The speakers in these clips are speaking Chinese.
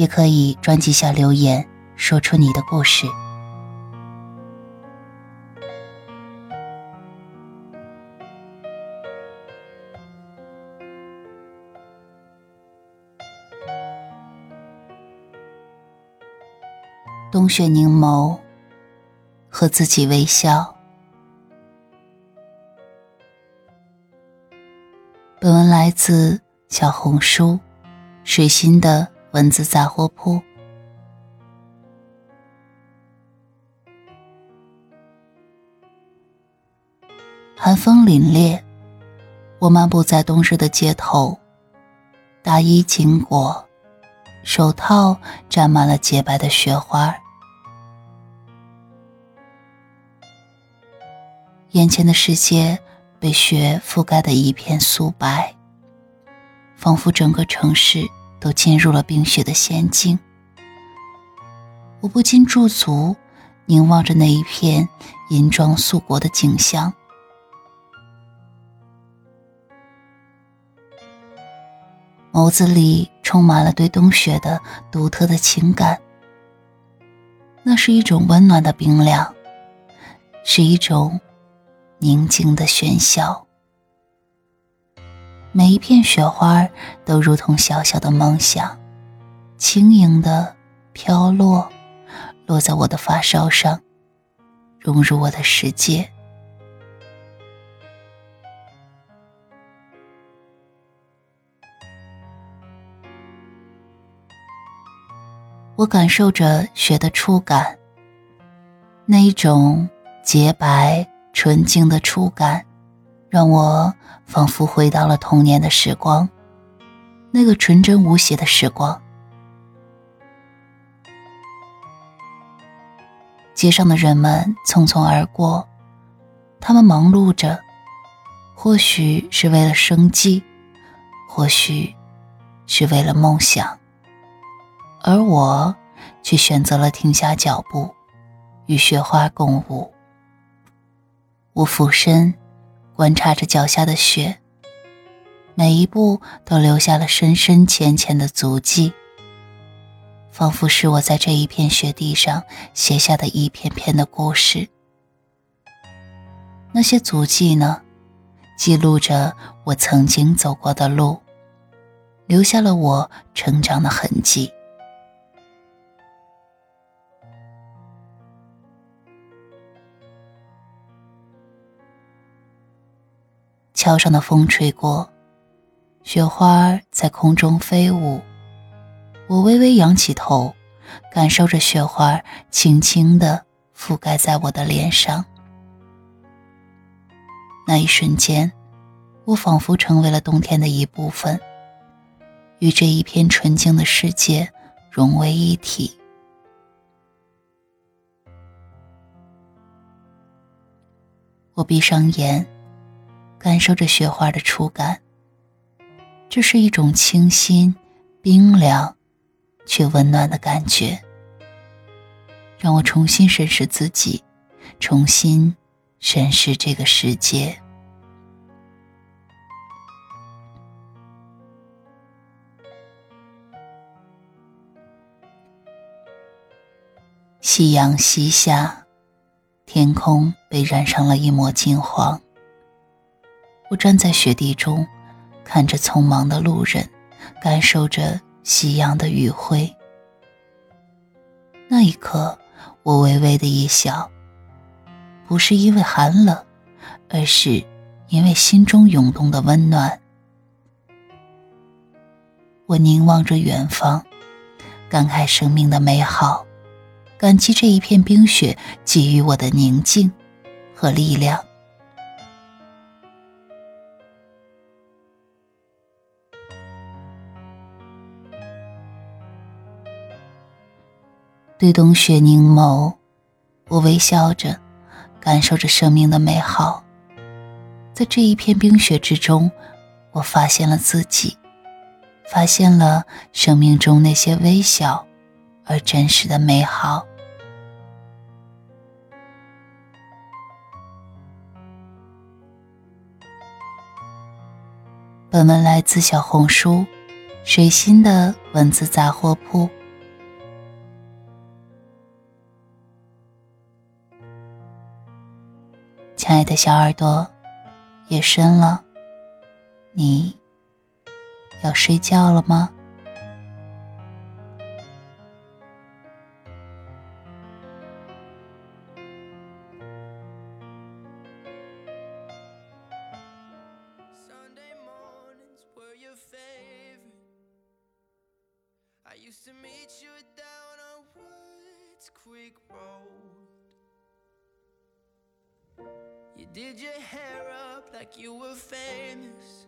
也可以专辑下留言，说出你的故事。冬雪凝眸，和自己微笑。本文来自小红书，水心的。文字杂货铺。寒风凛冽，我漫步在冬日的街头，大衣紧裹，手套沾满了洁白的雪花。眼前的世界被雪覆盖的一片素白，仿佛整个城市。都进入了冰雪的仙境，我不禁驻足，凝望着那一片银装素裹的景象，眸子里充满了对冬雪的独特的情感。那是一种温暖的冰凉，是一种宁静的喧嚣。每一片雪花都如同小小的梦想，轻盈的飘落，落在我的发梢上，融入我的世界。我感受着雪的触感，那一种洁白纯净的触感。让我仿佛回到了童年的时光，那个纯真无邪的时光。街上的人们匆匆而过，他们忙碌着，或许是为了生计，或许是为了梦想，而我却选择了停下脚步，与雪花共舞。我俯身。观察着脚下的雪，每一步都留下了深深浅浅的足迹，仿佛是我在这一片雪地上写下的一篇篇的故事。那些足迹呢，记录着我曾经走过的路，留下了我成长的痕迹。桥上的风吹过，雪花在空中飞舞。我微微仰起头，感受着雪花轻轻地覆盖在我的脸上。那一瞬间，我仿佛成为了冬天的一部分，与这一片纯净的世界融为一体。我闭上眼。感受着雪花的触感，这是一种清新、冰凉却温暖的感觉，让我重新审视自己，重新审视这个世界。夕阳西下，天空被染上了一抹金黄。我站在雪地中，看着匆忙的路人，感受着夕阳的余晖。那一刻，我微微的一笑，不是因为寒冷，而是因为心中涌动的温暖。我凝望着远方，感慨生命的美好，感激这一片冰雪给予我的宁静和力量。对冬雪凝眸，我微笑着，感受着生命的美好。在这一片冰雪之中，我发现了自己，发现了生命中那些微小而真实的美好。本文来自小红书“水心的文字杂货铺”。爱的小耳朵，夜深了，你要睡觉了吗？You did your hair up like you were famous.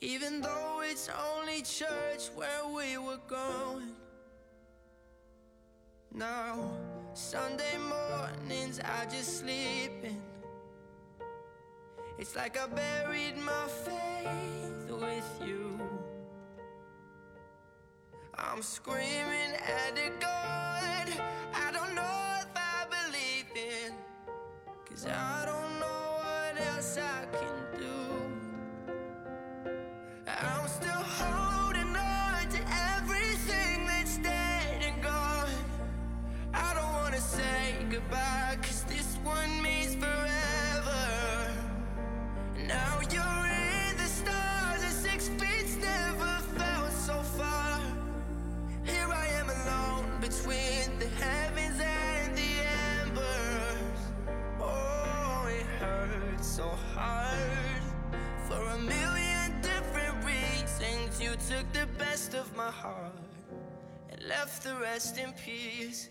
Even though it's only church where we were going. Now, Sunday mornings, I just sleep in. It's like I buried my faith with you. I'm screaming at the God. Cause I don't know what else I can do. I'm still holding on to everything that's dead and gone. I don't wanna say goodbye, cause this one means and left the rest in pieces.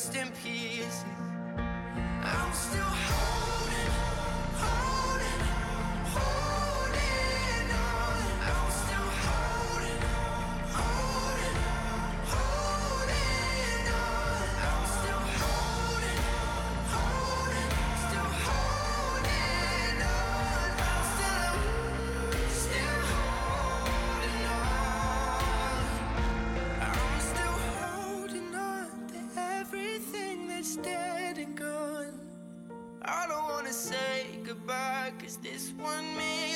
Rest in pieces. I'm still goodbye, cause this one forever.